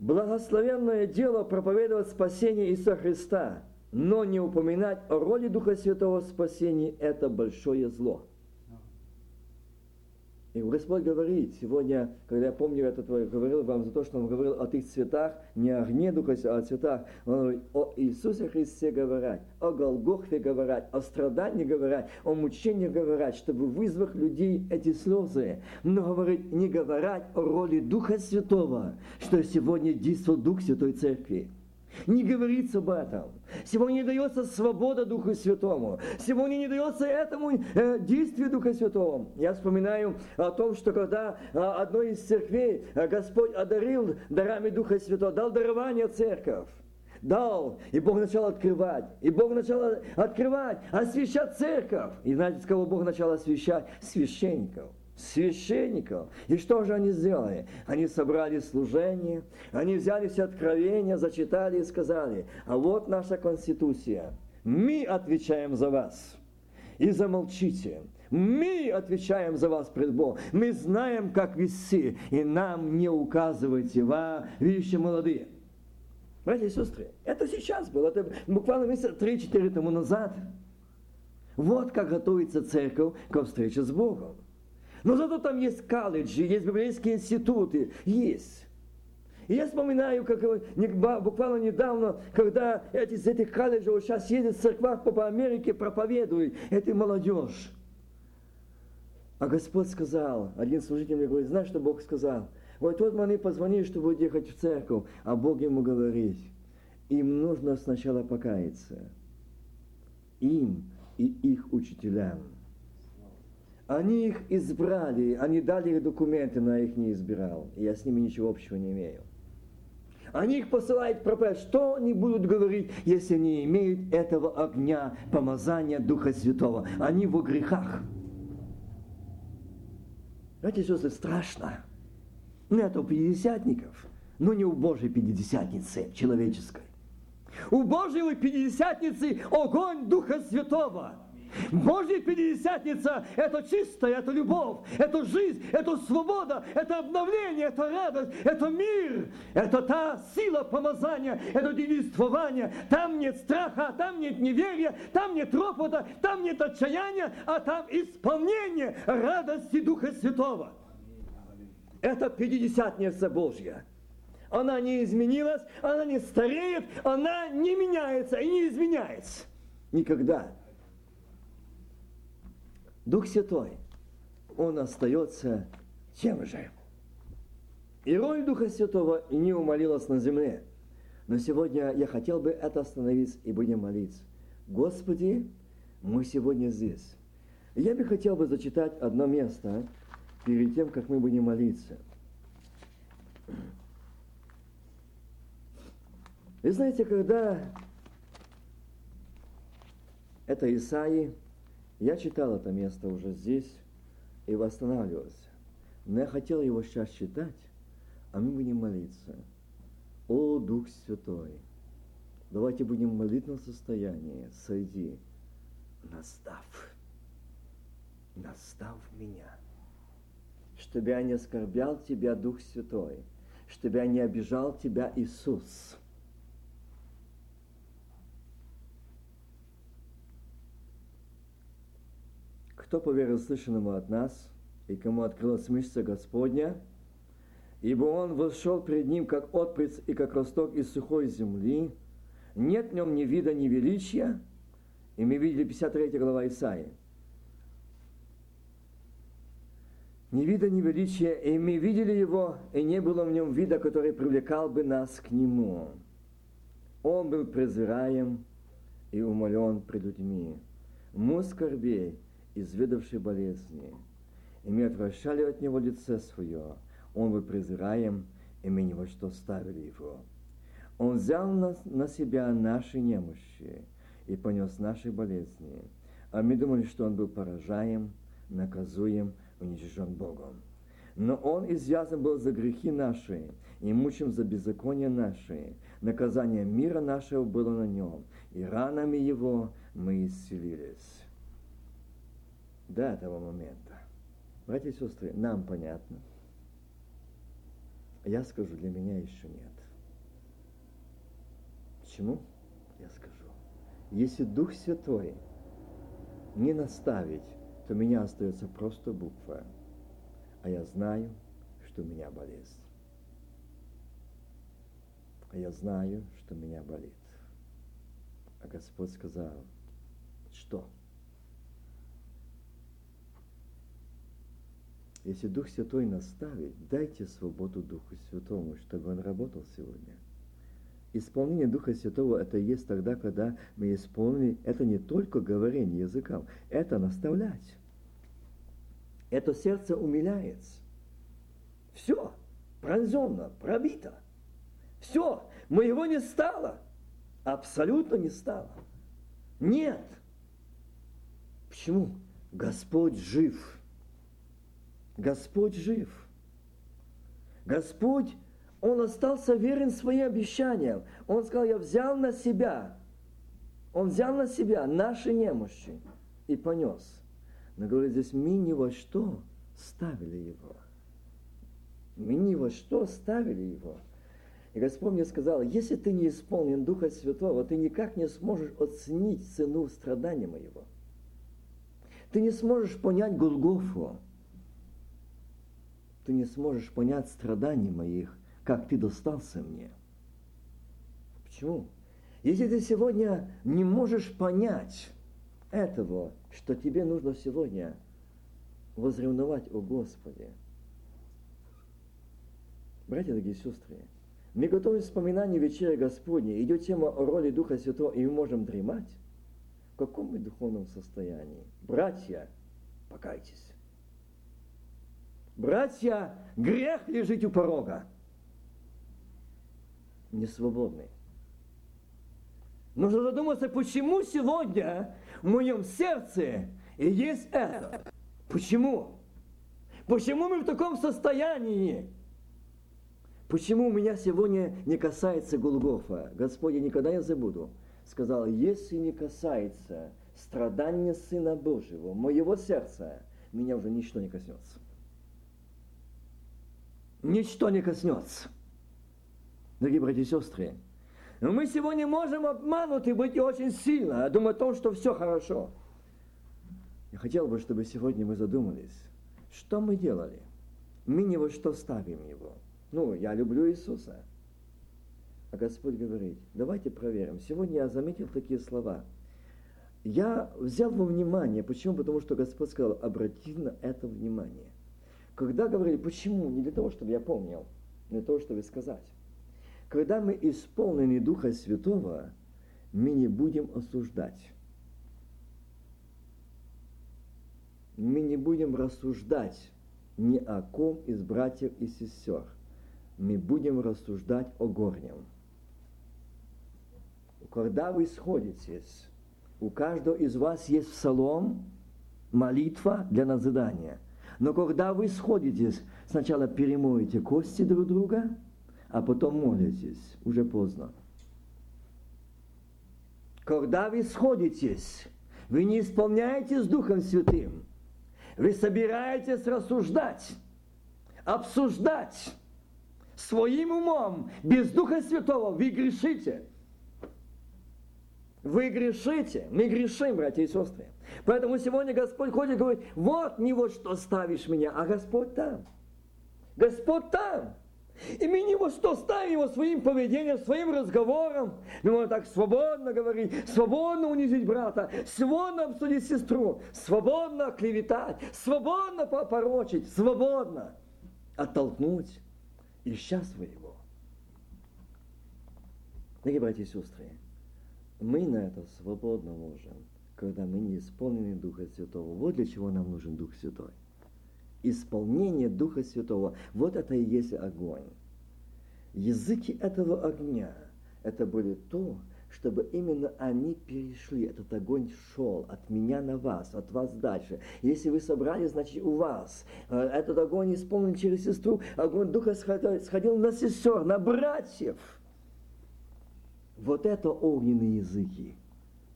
Благословенное дело проповедовать спасение Иисуса Христа, но не упоминать о роли Духа Святого в спасении – это большое зло. И Господь говорит сегодня, когда я помню я говорил вам за то, что Он говорил о тех цветах, не о огне Духа, а о цветах. Он говорит, о Иисусе Христе говорят, о Голгофе говорят, о страдании говорят, о мучении говорят, чтобы вызвать людей эти слезы. Но говорит, не говорят о роли Духа Святого, что сегодня действует Дух Святой Церкви. Не говорится об этом. Сегодня не дается свобода Духу Святому. Сегодня не дается этому э, действию Духа Святого. Я вспоминаю о том, что когда э, одной из церквей э, Господь одарил дарами Духа Святого, дал дарование церковь дал, и Бог начал открывать, и Бог начал открывать, освещать церковь. И знаете, с кого Бог начал освещать? Священников священников. И что же они сделали? Они собрали служение, они взяли все откровения, зачитали и сказали, а вот наша Конституция, мы отвечаем за вас. И замолчите. Мы отвечаем за вас пред Богом. Мы знаем, как вести, и нам не указывайте, вы, видите, молодые. Братья и сестры, это сейчас было, это буквально месяца 3-4 тому назад. Вот как готовится церковь к встрече с Богом. Но зато там есть колледжи, есть библейские институты, есть. И я вспоминаю, как буквально недавно, когда эти, из этих колледжей вот сейчас едет в церквах по Америке, проповедует, это молодежь. А Господь сказал, один служитель мне говорит, знаешь, что Бог сказал? Вот тот мне позвонил, чтобы ехать в церковь, а Бог ему говорит, им нужно сначала покаяться. Им и их учителям. Они их избрали, они дали их документы, но я их не избирал. И я с ними ничего общего не имею. Они их посылают проповедь. Что они будут говорить, если не имеют этого огня, помазания Духа Святого? Они во грехах. Знаете, что страшно? Нет у пятидесятников, но не у Божьей пятидесятницы человеческой. У Божьей пятидесятницы огонь Духа Святого. Божья Пятидесятница – это чистая, это любовь, это жизнь, это свобода, это обновление, это радость, это мир, это та сила помазания, это действование. Там нет страха, там нет неверия, там нет ропота, там нет отчаяния, а там исполнение радости Духа Святого. Это Пятидесятница Божья. Она не изменилась, она не стареет, она не меняется и не изменяется. Никогда. Дух Святой, Он остается тем же. И роль Духа Святого не умолилась на земле. Но сегодня я хотел бы это остановить и будем молиться. Господи, мы сегодня здесь. Я бы хотел бы зачитать одно место перед тем, как мы будем молиться. Вы знаете, когда это Исаии, я читал это место уже здесь и восстанавливался. Но я хотел его сейчас читать, а мы будем молиться. О, Дух Святой, давайте будем в молитвенном состоянии. Сойди, настав, настав меня, чтобы я не оскорблял Тебя, Дух Святой, чтобы я не обижал Тебя, Иисус – кто поверил слышанному от нас, и кому открылась мышца Господня, ибо он вошел пред ним, как отпрец и как росток из сухой земли, нет в нем ни вида, ни величия, и мы видели 53 глава Исаии. Ни вида, ни величия, и мы видели его, и не было в нем вида, который привлекал бы нас к нему. Он был презираем и умолен пред людьми. Му скорбей, изведавший болезни. И мы отвращали от него лице свое. Он был презираем, и мы ни во что ставили его. Он взял на, на себя наши немощи и понес наши болезни. А мы думали, что он был поражаем, наказуем, уничижен Богом. Но он извязан был за грехи наши, и мучим за беззаконие наши. Наказание мира нашего было на нем, и ранами его мы исцелились до этого момента. Братья и сестры, нам понятно. Я скажу, для меня еще нет. Почему? Я скажу. Если Дух Святой не наставить, то меня остается просто буква. А я знаю, что у меня болезнь. А я знаю, что меня болит. А Господь сказал, что? Если Дух Святой наставит, дайте свободу Духу Святому, чтобы он работал сегодня. Исполнение Духа Святого это есть тогда, когда мы исполнены, это не только говорение языком, это наставлять. Это сердце умиляется. Все, пронзенно, пробито. Все, моего не стало. Абсолютно не стало. Нет. Почему? Господь жив. Господь жив. Господь, Он остался верен своим обещаниям. Он сказал, я взял на себя. Он взял на себя наши немощи и понес. Но говорит здесь, мы ни во что ставили его. Мы ни во что ставили его. И Господь мне сказал, если ты не исполнен Духа Святого, ты никак не сможешь оценить цену страдания моего. Ты не сможешь понять Голгофу. Ты не сможешь понять страданий моих, как ты достался мне. Почему? Если ты сегодня не можешь понять этого, что тебе нужно сегодня возревновать о Господе. Братья, дорогие сестры, мы готовы к вспоминанию вечери Господней. Идет тема о роли Духа Святого, и мы можем дремать. В каком мы духовном состоянии? Братья, покайтесь. Братья, грех лежит у порога. Не свободны. Нужно задуматься, почему сегодня в моем сердце есть это. Почему? Почему мы в таком состоянии? Почему у меня сегодня не касается Голгофа? Господь, я никогда не забуду. Сказал, если не касается страдания Сына Божьего, моего сердца, меня уже ничто не коснется. Ничто не коснется. Дорогие братья и сестры, мы сегодня можем обмануты быть очень сильно, думать о том, что все хорошо. Я хотел бы, чтобы сегодня мы задумались, что мы делали. Мы ни во что ставим его. Ну, я люблю Иисуса. А Господь говорит, давайте проверим. Сегодня я заметил такие слова. Я взял во внимание, почему? Потому что Господь сказал, обрати на это внимание. Когда говорили, почему? Не для того, чтобы я помнил, не для того, чтобы сказать. Когда мы исполнены Духа Святого, мы не будем осуждать. Мы не будем рассуждать ни о ком из братьев и сестер. Мы будем рассуждать о горнем. Когда вы сходитесь, у каждого из вас есть псалом, молитва для назидания. Но когда вы сходитесь, сначала перемоете кости друг друга, а потом молитесь. Уже поздно. Когда вы сходитесь, вы не исполняете с Духом Святым. Вы собираетесь рассуждать, обсуждать своим умом, без Духа Святого, вы грешите. Вы грешите, мы грешим, братья и сестры. Поэтому сегодня Господь ходит и говорит, вот не вот что ставишь меня, а Господь там. Господь там. И мы не во что ставим его своим поведением, своим разговором. Мы можем так свободно говорить, свободно унизить брата, свободно обсудить сестру, свободно клеветать, свободно попорочить, свободно оттолкнуть ища своего. Дорогие братья и сестры, мы на это свободно можем, когда мы не исполнены Духа Святого. Вот для чего нам нужен Дух Святой исполнение Духа Святого. Вот это и есть огонь. Языки этого огня, это были то, чтобы именно они перешли, этот огонь шел от меня на вас, от вас дальше. Если вы собрали, значит у вас. Э, этот огонь исполнен через сестру, огонь Духа сходил на сестер, на братьев. Вот это огненные языки.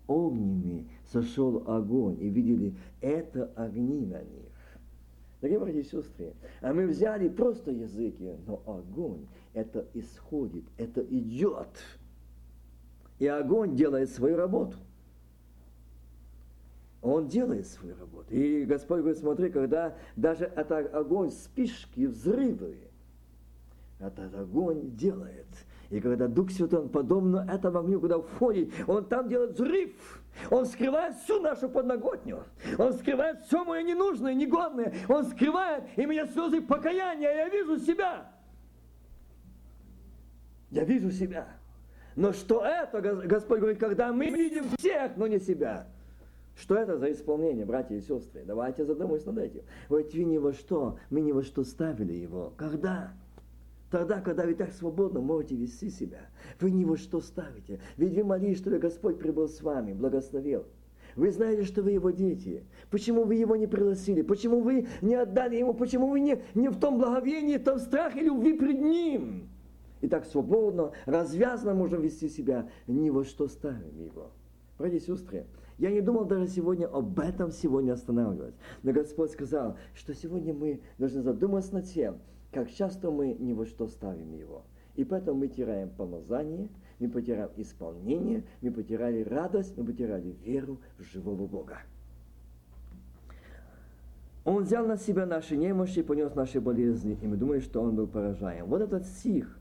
Огненный сошел огонь, и видели, это огни на них. Дорогие братья и сестры, а мы взяли просто языки, но огонь, это исходит, это идет. И огонь делает свою работу. Он делает свою работу. И Господь говорит, смотри, когда даже это огонь, спишки, взрывы, этот огонь делает. И когда Дух Святой, он подобно этому огню, когда входит, он там делает взрыв. Он скрывает всю нашу подноготню. Он скрывает все мое ненужное, негодное. Он скрывает, и меня слезы покаяния, я вижу себя. Я вижу себя. Но что это, Гос- Господь говорит, когда мы видим всех, но не себя? Что это за исполнение, братья и сестры? Давайте задумаемся над этим. Ведь вы ни во что, мы ни во что ставили его. Когда? Тогда, когда вы так свободно можете вести себя. Вы ни во что ставите. Ведь вы молились, чтобы Господь прибыл с вами, благословил. Вы знаете, что вы его дети. Почему вы его не пригласили? Почему вы не отдали ему? Почему вы не, не в том благовении, том страхе любви пред ним? И так свободно, развязно можем вести себя, ни во что ставим его. Братья и сестры, я не думал даже сегодня об этом сегодня останавливать. Но Господь сказал, что сегодня мы должны задуматься над тем, как часто мы ни во что ставим его. И поэтому мы теряем помазание, мы потеряем исполнение, мы потеряли радость, мы потеряли веру в живого Бога. Он взял на себя наши немощи, понес наши болезни, и мы думаем, что он был поражаем. Вот этот стих,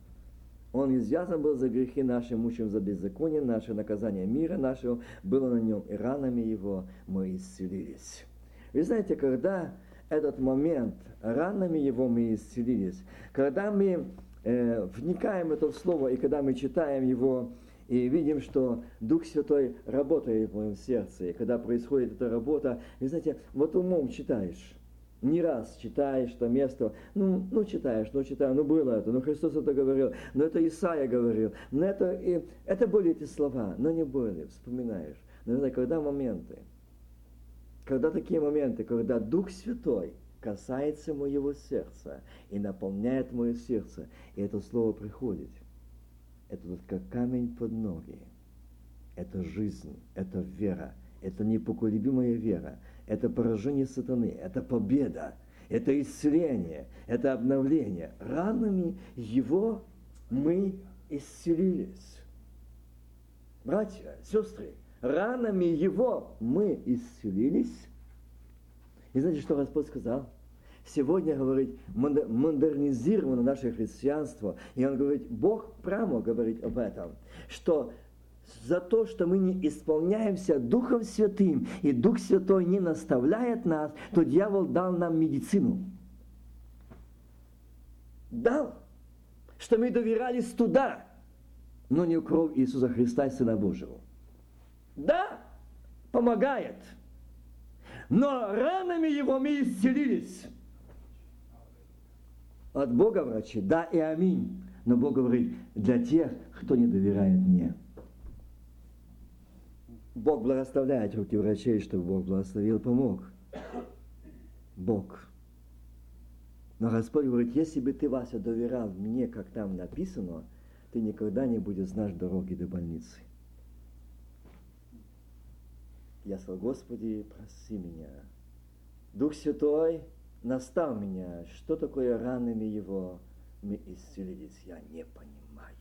он извязан был за грехи наши, мучим за беззаконие, наше наказание мира нашего было на нем, и ранами его мы исцелились. Вы знаете, когда этот момент, ранами его мы исцелились, когда мы э, вникаем в это слово, и когда мы читаем его, и видим, что Дух Святой работает в моем сердце. И когда происходит эта работа, вы знаете, вот умом читаешь. Не раз читаешь то место, ну, ну читаешь, ну читаю, ну было это, ну Христос это говорил, ну это Исаия говорил, ну это, и, это были эти слова, но не были, вспоминаешь. Но знаете, когда моменты, когда такие моменты, когда Дух Святой касается моего сердца и наполняет мое сердце, и это слово приходит – это вот как камень под ноги. Это жизнь, это вера, это непоколебимая вера, это поражение сатаны, это победа, это исцеление, это обновление. Ранами его мы исцелились. Братья, сестры, ранами его мы исцелились. И знаете, что Господь сказал? Сегодня, говорит, модернизировано наше христианство. И он говорит, Бог прямо говорит об этом, что за то, что мы не исполняемся Духом Святым, и Дух Святой не наставляет нас, то дьявол дал нам медицину. Дал, что мы доверялись туда, но не в кровь Иисуса Христа, Сына Божьего. Да, помогает. Но ранами Его мы исцелились от Бога врачи, да и аминь. Но Бог говорит, для тех, кто не доверяет мне. Бог благословляет руки врачей, чтобы Бог благословил, помог. Бог. Но Господь говорит, если бы ты, Вася, доверял мне, как там написано, ты никогда не будешь знать дороги до больницы. Я сказал, Господи, проси меня. Дух Святой, настал меня, что такое ранами его мы исцелились, я не понимаю.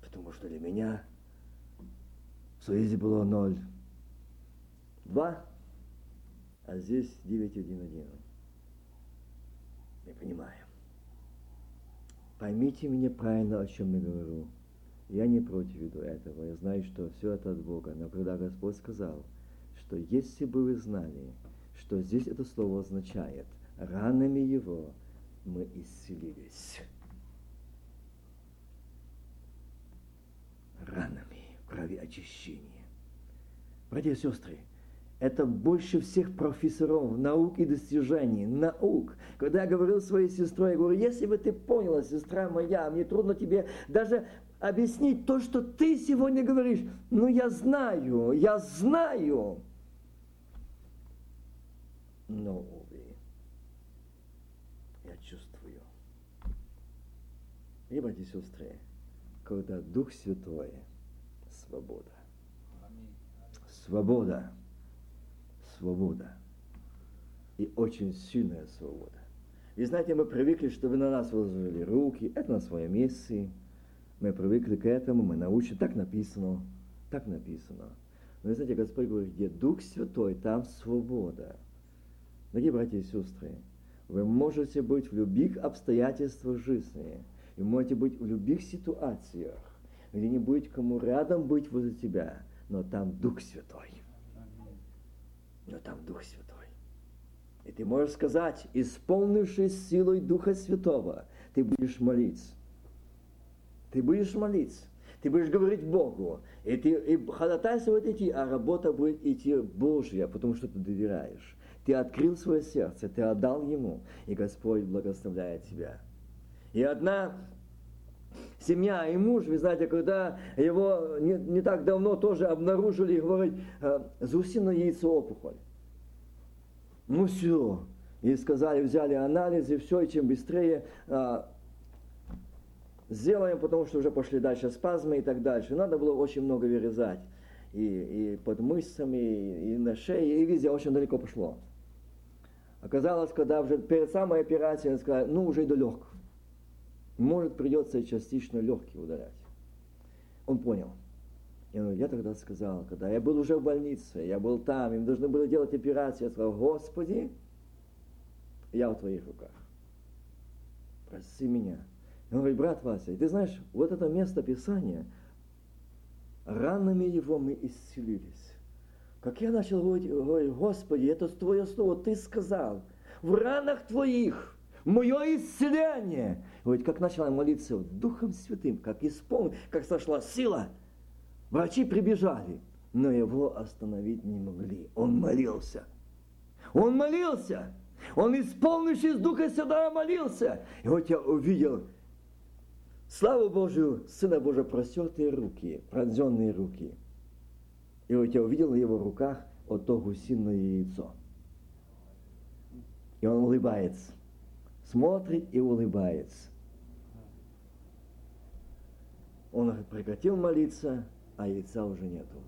Потому что для меня в Союзе было ноль. Два, а здесь девять один один. Не понимаю. Поймите меня правильно, о чем я говорю. Я не против виду этого. Я знаю, что все это от Бога. Но когда Господь сказал, что если бы вы знали, что здесь это слово означает. Ранами его мы исцелились. Ранами крови очищения. Братья и сестры, это больше всех профессоров наук и достижений, наук. Когда я говорил своей сестре, я говорю, если бы ты поняла, сестра моя, мне трудно тебе даже объяснить то, что ты сегодня говоришь. Ну, я знаю, я знаю но, увы, я чувствую. И, братья и сестры, когда Дух Святой, свобода. Свобода. Свобода. И очень сильная свобода. И знаете, мы привыкли, чтобы на нас возложили руки, это на своем месте. Мы привыкли к этому, мы научены, так написано, так написано. Но вы знаете, Господь говорит, где Дух Святой, там свобода. Дорогие братья и сестры, вы можете быть в любых обстоятельствах жизни, и можете быть в любых ситуациях, где не будет кому рядом быть возле тебя, но там Дух Святой. Но там Дух Святой. И ты можешь сказать, исполнившись силой Духа Святого, ты будешь молиться. Ты будешь молиться, ты будешь говорить Богу, и, ты, и ходатайство будет идти, а работа будет идти Божья, потому что ты доверяешь. Ты открыл свое сердце, ты отдал Ему, и Господь благословляет тебя. И одна семья и муж, вы знаете, когда его не, не так давно тоже обнаружили, говорит, э, заусиное яйцо опухоль. Ну все. И сказали, взяли анализы, все, и чем быстрее а, сделаем, потому что уже пошли дальше спазмы и так дальше. Надо было очень много вырезать. И, и под мышцами, и, и на шее, и везде очень далеко пошло. Оказалось, когда уже перед самой операцией сказали, ну уже и до легких. Может, придется частично легкие удалять. Он понял. И он, я тогда сказал, когда я был уже в больнице, я был там, им должны были делать операцию, я сказал, Господи, я в твоих руках. Прости меня. Он говорит, брат Вася, ты знаешь, вот это место Писания, ранами его мы исцелились. Как я начал говорить, говорить, Господи, это Твое Слово, Ты сказал, в ранах Твоих мое исцеление. Говорит, как начала молиться Духом Святым, как исполнил, как сошла сила. Врачи прибежали, но его остановить не могли. Он молился. Он молился. Он, исполнившись Духа Святого, молился. И вот я увидел, славу Божию, Сына Божия, простертые руки, пронзенные руки. И вот я увидел в его руках вот то гусиное яйцо. И он улыбается. Смотрит и улыбается. Он прекратил молиться, а яйца уже нету.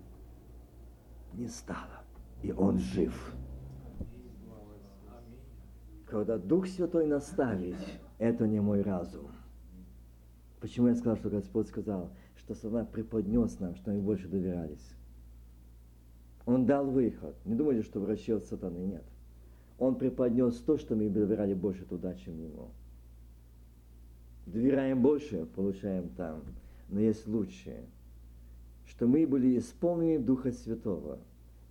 Не стало. И он жив. Когда Дух Святой наставит, это не мой разум. Почему я сказал, что Господь сказал, что сатана преподнес нам, что мы больше доверялись. Он дал выход. Не думайте, что врачи от сатаны нет. Он преподнес то, что мы доверяли больше туда, чем ему. Доверяем больше, получаем там. Но есть лучшее, что мы были исполнены Духа Святого.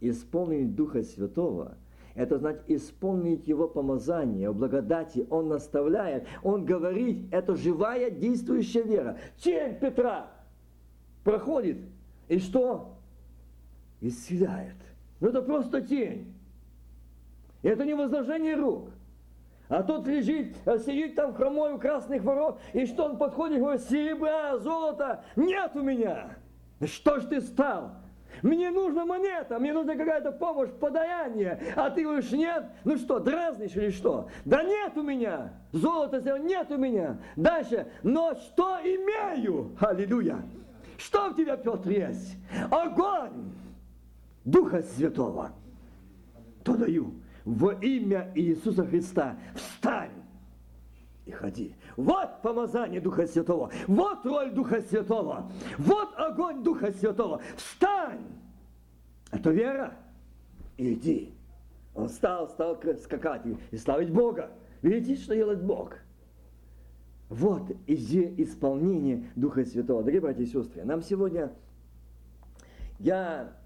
Исполнены Духа Святого – это значит исполнить Его помазание, благодати. Он наставляет, Он говорит, это живая действующая вера. Тень Петра проходит, и что? исцеляет. Но это просто тень. И это не возложение рук. А тот лежит, сидит там хромой у красных ворот, и что он подходит говорит, серебра, золота нет у меня. Что ж ты стал? Мне нужна монета, мне нужна какая-то помощь, подаяние. А ты говоришь, нет? Ну что, дразнишь или что? Да нет у меня. Золота нет у меня. Дальше. Но что имею? Аллилуйя. Что у тебя, Петр, есть? Огонь Духа Святого, то даю во имя Иисуса Христа. Встань ходи. Вот помазание Духа Святого, вот роль Духа Святого, вот огонь Духа Святого. Встань! Это вера. Иди. Он встал, стал скакать и славить Бога. Видите, что делает Бог? Вот исполнение Духа Святого. Дорогие братья и сестры, нам сегодня я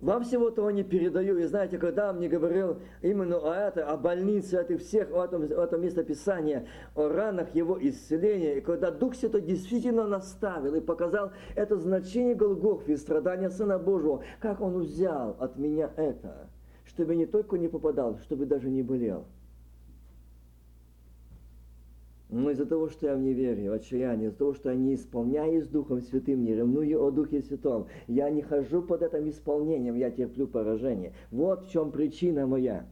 вам всего того не передаю. И знаете, когда мне говорил именно о этом, о больнице, о этих всех, о этом, о этом местописании, о ранах его исцеления, и когда Дух Святой действительно наставил и показал это значение Голгофы, страдания Сына Божьего, как Он взял от меня это, чтобы не только не попадал, чтобы даже не болел – но из-за того, что я в неверии, в отчаянии, из-за того, что я не исполняюсь Духом Святым, не ревную о Духе Святом, я не хожу под этим исполнением, я терплю поражение. Вот в чем причина моя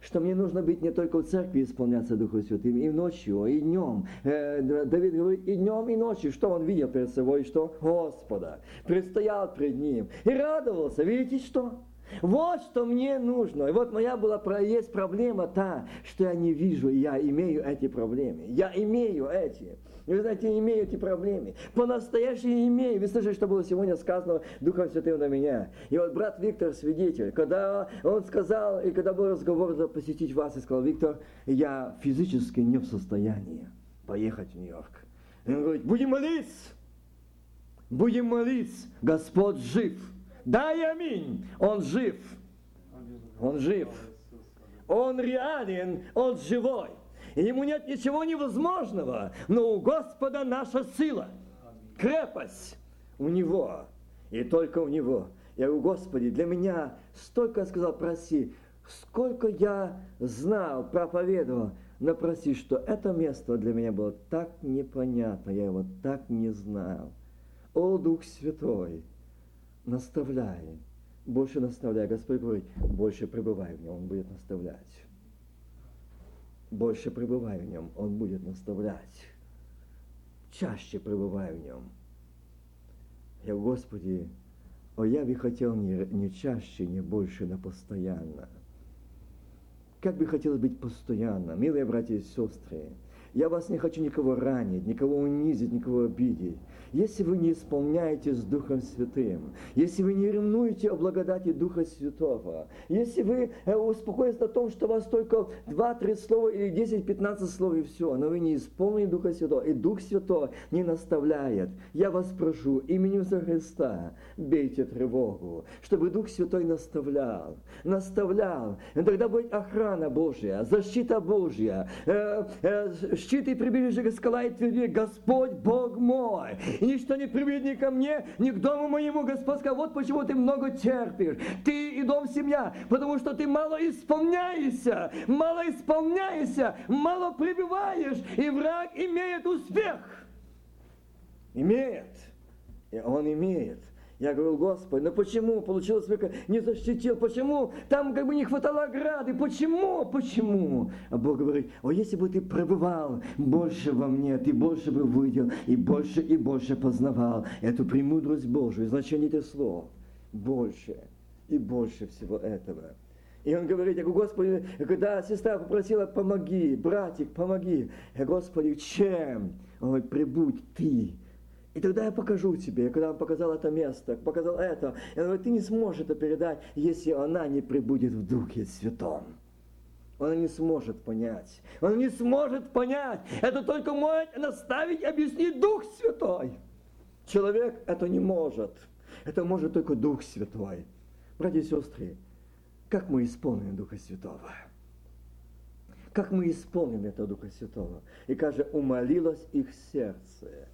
что мне нужно быть не только в церкви исполняться Духом Святым, и ночью, и днем. Э, Давид говорит, и днем, и ночью. Что он видел перед собой? Что? Господа. Предстоял пред ним. И радовался. Видите, что? Вот что мне нужно. И вот моя была, есть проблема та, что я не вижу, я имею эти проблемы. Я имею эти. И вы знаете, имею эти проблемы. По-настоящему имею. Вы слышали, что было сегодня сказано Духом Святым на меня. И вот брат Виктор свидетель, когда он сказал, и когда был разговор за посетить вас, и сказал, Виктор, я физически не в состоянии поехать в Нью-Йорк. И он говорит, будем молиться. Будем молиться. Господь жив. Да и аминь. Он жив. Он жив. Он реален, он живой. Ему нет ничего невозможного, но у Господа наша сила. крепость у Него. И только у Него. Я говорю, Господи, для меня столько, сказал, проси, сколько я знал, проповедовал, но проси, что это место для меня было так непонятно, я его так не знал. О, Дух Святой, наставляй, больше наставляй. Господь говорит, больше пребывай в нем, Он будет наставлять. Больше пребывай в нем, Он будет наставлять. Чаще пребывай в нем. Я, Господи, о, я бы хотел не, не чаще, не больше, но постоянно. Как бы хотелось быть постоянно, милые братья и сестры, я вас не хочу никого ранить, никого унизить, никого обидеть. Если вы не исполняете с Духом Святым, если вы не ревнуете о благодати Духа Святого, если вы э, успокоитесь на том, что у вас только 2-3 слова или 10-15 слов и все, но вы не исполнили Духа Святого, и Дух Святой не наставляет, я вас прошу именем за Христа, бейте тревогу, чтобы Дух Святой наставлял, наставлял. И тогда будет охрана Божья, защита Божья, э, э, щит и прибежище скала и тверди, Господь Бог мой, и ничто не приведет ни ко мне, ни к дому моему, Господь сказал, вот почему ты много терпишь, ты и дом семья, потому что ты мало исполняешься, мало исполняешься, мало пребываешь, и враг имеет успех. Имеет. И он имеет. Я говорю, Господи, ну почему получилось, не защитил, почему там как бы не хватало ограды, почему, почему? А Бог говорит, о, если бы ты пребывал больше во мне, ты больше бы выйдел и больше и больше познавал эту премудрость Божию, значение этих слов. Больше и больше всего этого. И он говорит, я говорю, Господи, когда сестра попросила, помоги, братик, помоги. Я, Господи, чем? Он говорит, прибудь ты и тогда я покажу тебе, и когда он показал это место, показал это, я говорю, ты не сможешь это передать, если она не прибудет в Духе Святом. Она не сможет понять. Она не сможет понять. Это только может наставить, объяснить Дух Святой. Человек это не может. Это может только Дух Святой. Братья и сестры, как мы исполним Духа Святого? Как мы исполним это Духа Святого? И каже, умолилось их сердце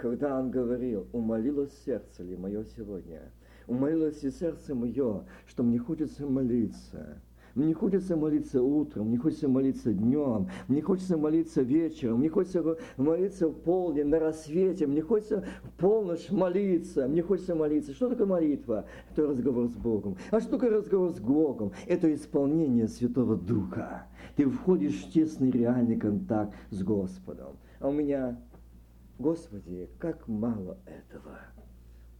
когда он говорил, умолилось сердце ли мое сегодня, умолилось и сердце мое, что мне хочется молиться. Мне хочется молиться утром, мне хочется молиться днем, мне хочется молиться вечером, мне хочется молиться в полдень, на рассвете, мне хочется в полночь молиться, мне хочется молиться. Что такое молитва? Это разговор с Богом. А что такое разговор с Богом? Это исполнение Святого Духа. Ты входишь в тесный реальный контакт с Господом. А у меня Господи, как мало этого,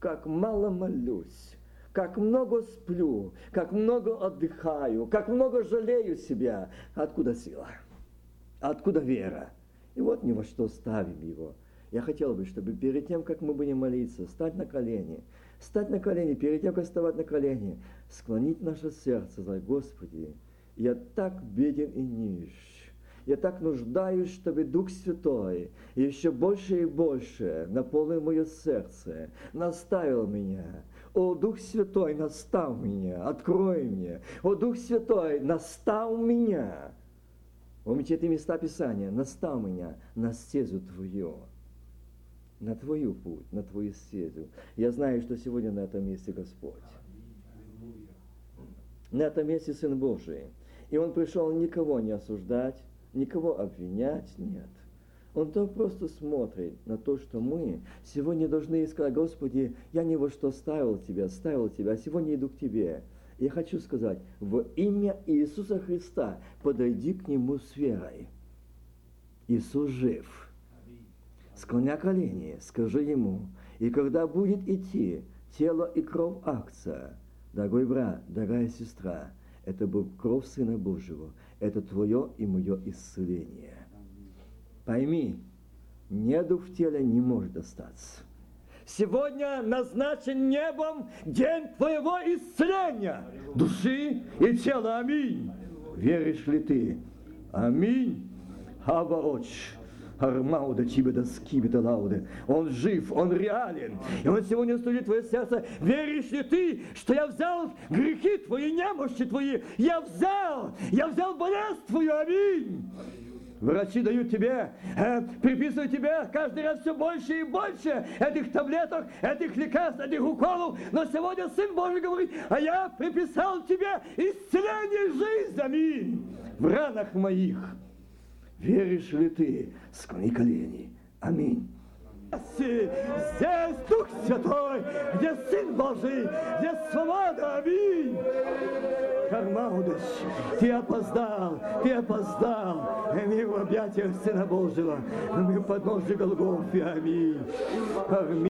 как мало молюсь, как много сплю, как много отдыхаю, как много жалею себя. Откуда сила? Откуда вера? И вот ни во что ставим его. Я хотел бы, чтобы перед тем, как мы будем молиться, стать на колени, стать на колени, перед тем, как вставать на колени, склонить наше сердце, сказать, Господи, я так беден и нищ, я так нуждаюсь, чтобы Дух Святой еще больше и больше наполнил мое сердце, наставил меня. О, Дух Святой, настав меня, открой мне. О, Дух Святой, настав меня. Помните эти места Писания? Настав меня на стезу Твою. На Твою путь, на Твою стезю. Я знаю, что сегодня на этом месте Господь. На этом месте Сын Божий. И Он пришел никого не осуждать, никого обвинять нет. Он так просто смотрит на то, что мы сегодня должны сказать, Господи, я ни во что ставил Тебя, ставил Тебя, а сегодня иду к Тебе. Я хочу сказать, в имя Иисуса Христа подойди к Нему с верой. Иисус жив. Склоня колени, скажи Ему, и когда будет идти тело и кровь акция, дорогой брат, дорогая сестра, это был кровь Сына Божьего, это твое и мое исцеление. Пойми, недух в теле не может остаться. Сегодня назначен небом день твоего исцеления души и тела. Аминь. Веришь ли ты? Аминь. Аваоч. Армауда Чибеда Скибеда Лауде. Он жив, он реален. И он сегодня студит твое сердце. Веришь ли ты, что я взял грехи твои, немощи твои? Я взял, я взял болезнь твою. Аминь. Врачи дают тебе, э, приписывают тебе каждый раз все больше и больше этих таблеток, этих лекарств, этих уколов. Но сегодня Сын Божий говорит, а я приписал тебе исцеление жизни. Аминь. В ранах моих. Веришь ли ты? Склони колени. Аминь. Здесь Дух Святой, где Сын Божий, где свобода. Аминь. Кармаудыч, ты опоздал, ты опоздал. Мы в объятиях Сына Божьего, мы в подножье Голгофы. Аминь. Аминь.